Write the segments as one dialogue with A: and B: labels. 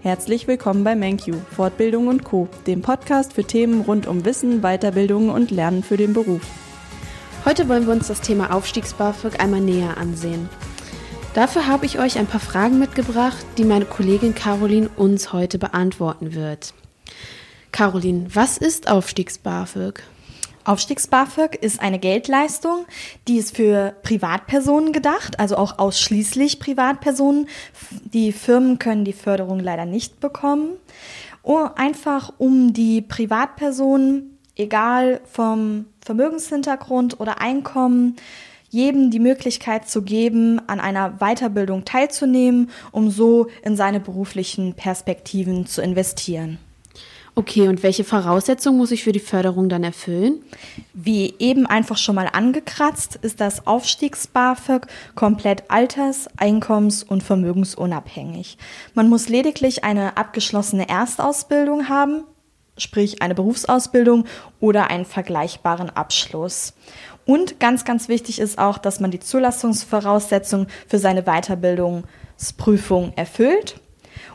A: Herzlich willkommen bei MenQ, Fortbildung und Co., dem Podcast für Themen rund um Wissen, Weiterbildung und Lernen für den Beruf.
B: Heute wollen wir uns das Thema Aufstiegs-BAföG einmal näher ansehen. Dafür habe ich euch ein paar Fragen mitgebracht, die meine Kollegin Caroline uns heute beantworten wird. Caroline, was ist Aufstiegs-BAföG?
C: Aufstiegs-BAföG ist eine Geldleistung, die ist für Privatpersonen gedacht, also auch ausschließlich Privatpersonen. Die Firmen können die Förderung leider nicht bekommen. Oh, einfach um die Privatpersonen, egal vom Vermögenshintergrund oder Einkommen, jedem die Möglichkeit zu geben, an einer Weiterbildung teilzunehmen, um so in seine beruflichen Perspektiven zu investieren.
B: Okay, und welche Voraussetzungen muss ich für die Förderung dann erfüllen?
C: Wie eben einfach schon mal angekratzt, ist das Aufstiegs-BAföG komplett alters-, einkommens- und vermögensunabhängig. Man muss lediglich eine abgeschlossene Erstausbildung haben, sprich eine Berufsausbildung oder einen vergleichbaren Abschluss. Und ganz, ganz wichtig ist auch, dass man die Zulassungsvoraussetzungen für seine Weiterbildungsprüfung erfüllt.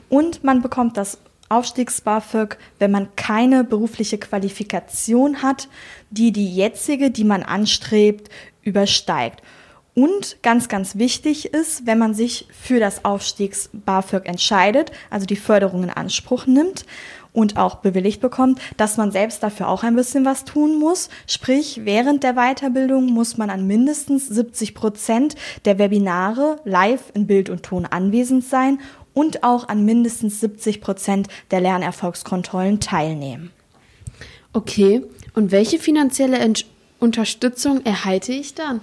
C: Und man bekommt das Aufstiegs-BAföG, wenn man keine berufliche Qualifikation hat, die die jetzige, die man anstrebt, übersteigt. Und ganz, ganz wichtig ist, wenn man sich für das Aufstiegs-BAföG entscheidet, also die Förderung in Anspruch nimmt und auch bewilligt bekommt, dass man selbst dafür auch ein bisschen was tun muss. Sprich, während der Weiterbildung muss man an mindestens 70 Prozent der Webinare live in Bild und Ton anwesend sein und auch an mindestens 70 Prozent der Lernerfolgskontrollen teilnehmen.
B: Okay, und welche finanzielle Ent Unterstützung erhalte ich dann?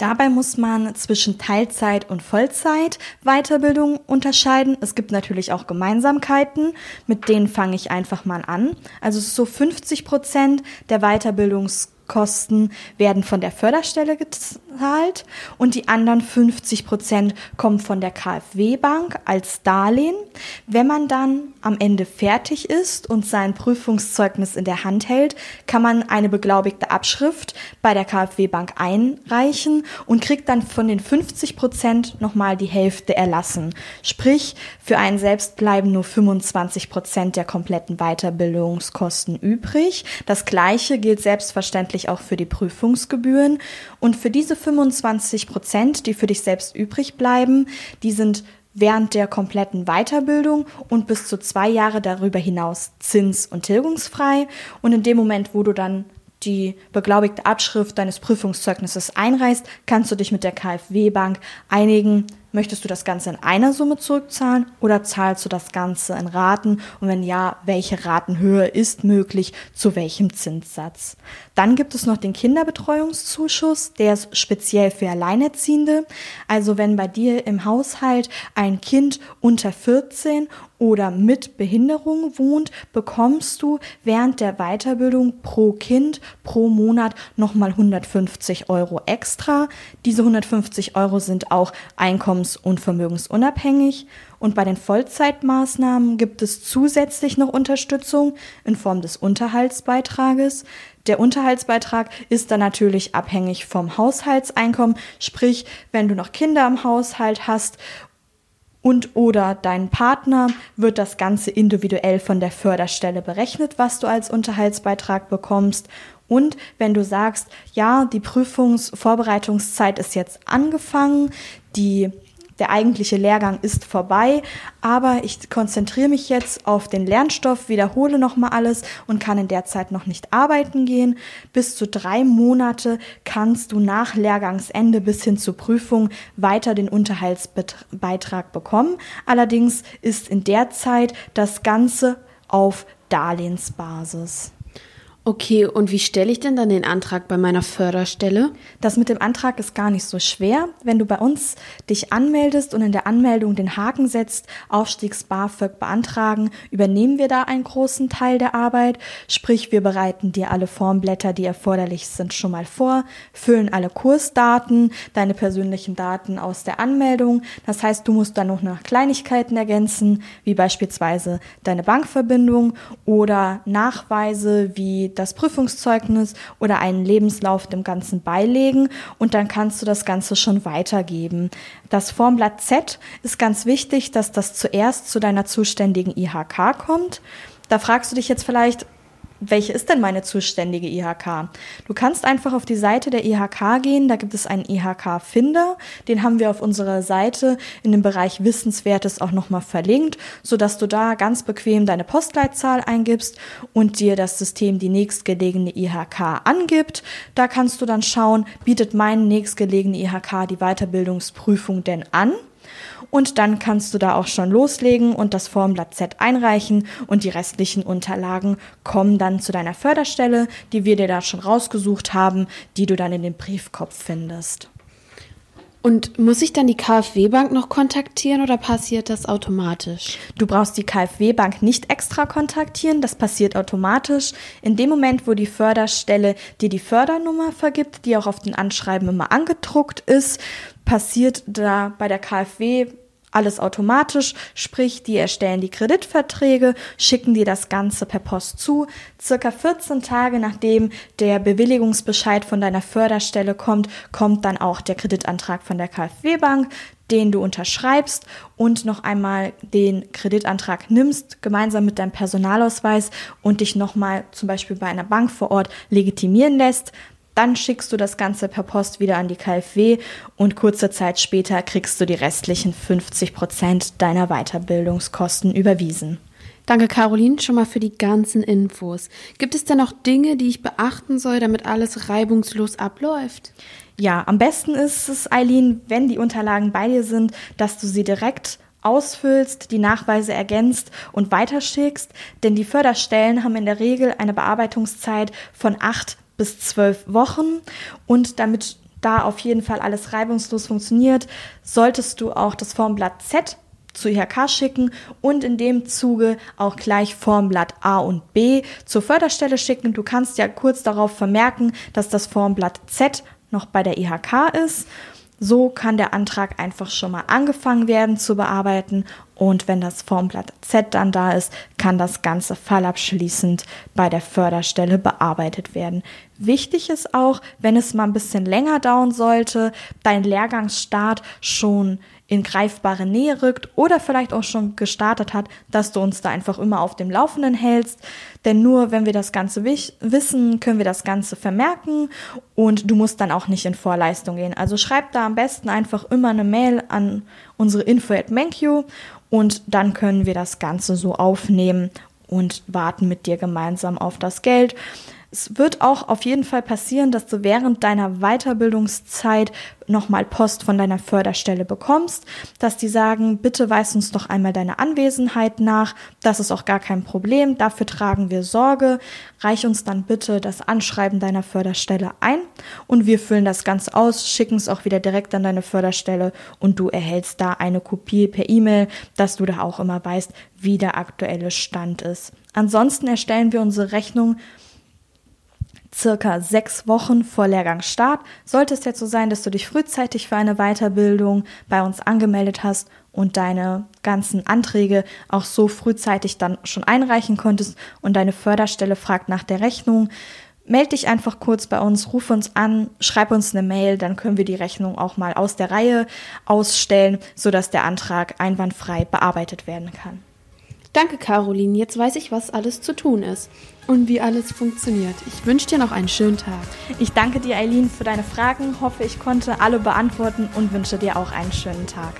C: Dabei muss man zwischen Teilzeit und Vollzeit Weiterbildung unterscheiden. Es gibt natürlich auch Gemeinsamkeiten, mit denen fange ich einfach mal an. Also so 50 Prozent der Weiterbildungs Kosten werden von der Förderstelle gezahlt und die anderen 50 Prozent kommen von der KfW-Bank als Darlehen. Wenn man dann am Ende fertig ist und sein Prüfungszeugnis in der Hand hält, kann man eine beglaubigte Abschrift bei der KfW-Bank einreichen und kriegt dann von den 50 Prozent nochmal die Hälfte erlassen. Sprich, für einen selbst bleiben nur 25 Prozent der kompletten Weiterbildungskosten übrig. Das gleiche gilt selbstverständlich natürlich auch für die Prüfungsgebühren. Und für diese 25 Prozent, die für dich selbst übrig bleiben, die sind während der kompletten Weiterbildung und bis zu zwei Jahre darüber hinaus zins- und tilgungsfrei. Und in dem Moment, wo du dann die beglaubigte Abschrift deines Prüfungszeugnisses einreichst, kannst du dich mit der KfW-Bank einigen, Möchtest du das Ganze in einer Summe zurückzahlen oder zahlst du das Ganze in Raten? Und wenn ja, welche Ratenhöhe ist möglich, zu welchem Zinssatz? Dann gibt es noch den Kinderbetreuungszuschuss, der ist speziell für Alleinerziehende. Also wenn bei dir im Haushalt ein Kind unter 14 oder mit Behinderung wohnt, bekommst du während der Weiterbildung pro Kind pro Monat nochmal 150 Euro extra. Diese 150 Euro sind auch einkommens- und vermögensunabhängig. Und bei den Vollzeitmaßnahmen gibt es zusätzlich noch Unterstützung in Form des Unterhaltsbeitrages. Der Unterhaltsbeitrag ist dann natürlich abhängig vom Haushaltseinkommen, sprich, wenn du noch Kinder im Haushalt hast und oder dein Partner wird das Ganze individuell von der Förderstelle berechnet, was du als Unterhaltsbeitrag bekommst. Und wenn du sagst, ja, die Prüfungsvorbereitungszeit ist jetzt angefangen, die der eigentliche Lehrgang ist vorbei, aber ich konzentriere mich jetzt auf den Lernstoff, wiederhole nochmal alles und kann in der Zeit noch nicht arbeiten gehen. Bis zu drei Monate kannst du nach Lehrgangsende bis hin zur Prüfung weiter den Unterhaltsbeitrag bekommen. Allerdings ist in der Zeit das Ganze auf Darlehensbasis.
B: Okay, und wie stelle ich denn dann den Antrag bei meiner Förderstelle?
C: Das mit dem Antrag ist gar nicht so schwer. Wenn du bei uns dich anmeldest und in der Anmeldung den Haken setzt, Aufstiegs-BAföG beantragen, übernehmen wir da einen großen Teil der Arbeit. Sprich, wir bereiten dir alle Formblätter, die erforderlich sind, schon mal vor, füllen alle Kursdaten, deine persönlichen Daten aus der Anmeldung. Das heißt, du musst dann noch nach Kleinigkeiten ergänzen, wie beispielsweise deine Bankverbindung oder Nachweise wie das Prüfungszeugnis oder einen Lebenslauf dem Ganzen beilegen und dann kannst du das Ganze schon weitergeben. Das Formblatt Z ist ganz wichtig, dass das zuerst zu deiner zuständigen IHK kommt. Da fragst du dich jetzt vielleicht, welche ist denn meine zuständige IHK? Du kannst einfach auf die Seite der IHK gehen, da gibt es einen IHK-Finder, den haben wir auf unserer Seite in dem Bereich Wissenswertes auch nochmal verlinkt, sodass du da ganz bequem deine Postleitzahl eingibst und dir das System die nächstgelegene IHK angibt. Da kannst du dann schauen, bietet meine nächstgelegene IHK die Weiterbildungsprüfung denn an? Und dann kannst du da auch schon loslegen und das Formblatt Z einreichen und die restlichen Unterlagen kommen dann zu deiner Förderstelle, die wir dir da schon rausgesucht haben, die du dann in dem Briefkopf findest.
B: Und muss ich dann die KfW-Bank noch kontaktieren oder passiert das automatisch?
C: Du brauchst die KfW-Bank nicht extra kontaktieren, das passiert automatisch. In dem Moment, wo die Förderstelle dir die Fördernummer vergibt, die auch auf den Anschreiben immer angedruckt ist, passiert da bei der KfW alles automatisch, sprich, die erstellen die Kreditverträge, schicken dir das Ganze per Post zu. Circa 14 Tage nachdem der Bewilligungsbescheid von deiner Förderstelle kommt, kommt dann auch der Kreditantrag von der KfW Bank, den du unterschreibst und noch einmal den Kreditantrag nimmst, gemeinsam mit deinem Personalausweis und dich nochmal zum Beispiel bei einer Bank vor Ort legitimieren lässt. Dann schickst du das Ganze per Post wieder an die KfW und kurze Zeit später kriegst du die restlichen 50 Prozent deiner Weiterbildungskosten überwiesen.
B: Danke, Caroline, schon mal für die ganzen Infos. Gibt es denn noch Dinge, die ich beachten soll, damit alles reibungslos abläuft?
C: Ja, am besten ist es, Eileen, wenn die Unterlagen bei dir sind, dass du sie direkt ausfüllst, die Nachweise ergänzt und weiterschickst, denn die Förderstellen haben in der Regel eine Bearbeitungszeit von acht bis zwölf Wochen. Und damit da auf jeden Fall alles reibungslos funktioniert, solltest du auch das Formblatt Z zu IHK schicken und in dem Zuge auch gleich Formblatt A und B zur Förderstelle schicken. Du kannst ja kurz darauf vermerken, dass das Formblatt Z noch bei der IHK ist so kann der Antrag einfach schon mal angefangen werden zu bearbeiten und wenn das Formblatt Z dann da ist, kann das Ganze fallabschließend bei der Förderstelle bearbeitet werden. Wichtig ist auch, wenn es mal ein bisschen länger dauern sollte, dein Lehrgangsstart schon in greifbare Nähe rückt oder vielleicht auch schon gestartet hat, dass du uns da einfach immer auf dem Laufenden hältst. Denn nur wenn wir das Ganze wissen, können wir das Ganze vermerken und du musst dann auch nicht in Vorleistung gehen. Also schreib da am besten einfach immer eine Mail an unsere info at Menkyu und dann können wir das Ganze so aufnehmen und warten mit dir gemeinsam auf das Geld. Es wird auch auf jeden Fall passieren, dass du während deiner Weiterbildungszeit nochmal Post von deiner Förderstelle bekommst, dass die sagen, bitte weis uns doch einmal deine Anwesenheit nach. Das ist auch gar kein Problem. Dafür tragen wir Sorge. Reich uns dann bitte das Anschreiben deiner Förderstelle ein und wir füllen das Ganze aus, schicken es auch wieder direkt an deine Förderstelle und du erhältst da eine Kopie per E-Mail, dass du da auch immer weißt, wie der aktuelle Stand ist. Ansonsten erstellen wir unsere Rechnung circa sechs Wochen vor Lehrgangsstart sollte es jetzt so sein, dass du dich frühzeitig für eine Weiterbildung bei uns angemeldet hast und deine ganzen Anträge auch so frühzeitig dann schon einreichen konntest und deine Förderstelle fragt nach der Rechnung. Meld dich einfach kurz bei uns, ruf uns an, schreib uns eine Mail, dann können wir die Rechnung auch mal aus der Reihe ausstellen, sodass der Antrag einwandfrei bearbeitet werden kann.
B: Danke, Caroline. Jetzt weiß ich, was alles zu tun ist und wie alles funktioniert. Ich wünsche dir noch einen schönen Tag.
C: Ich danke dir, Eileen, für deine Fragen, hoffe, ich konnte alle beantworten und wünsche dir auch einen schönen Tag.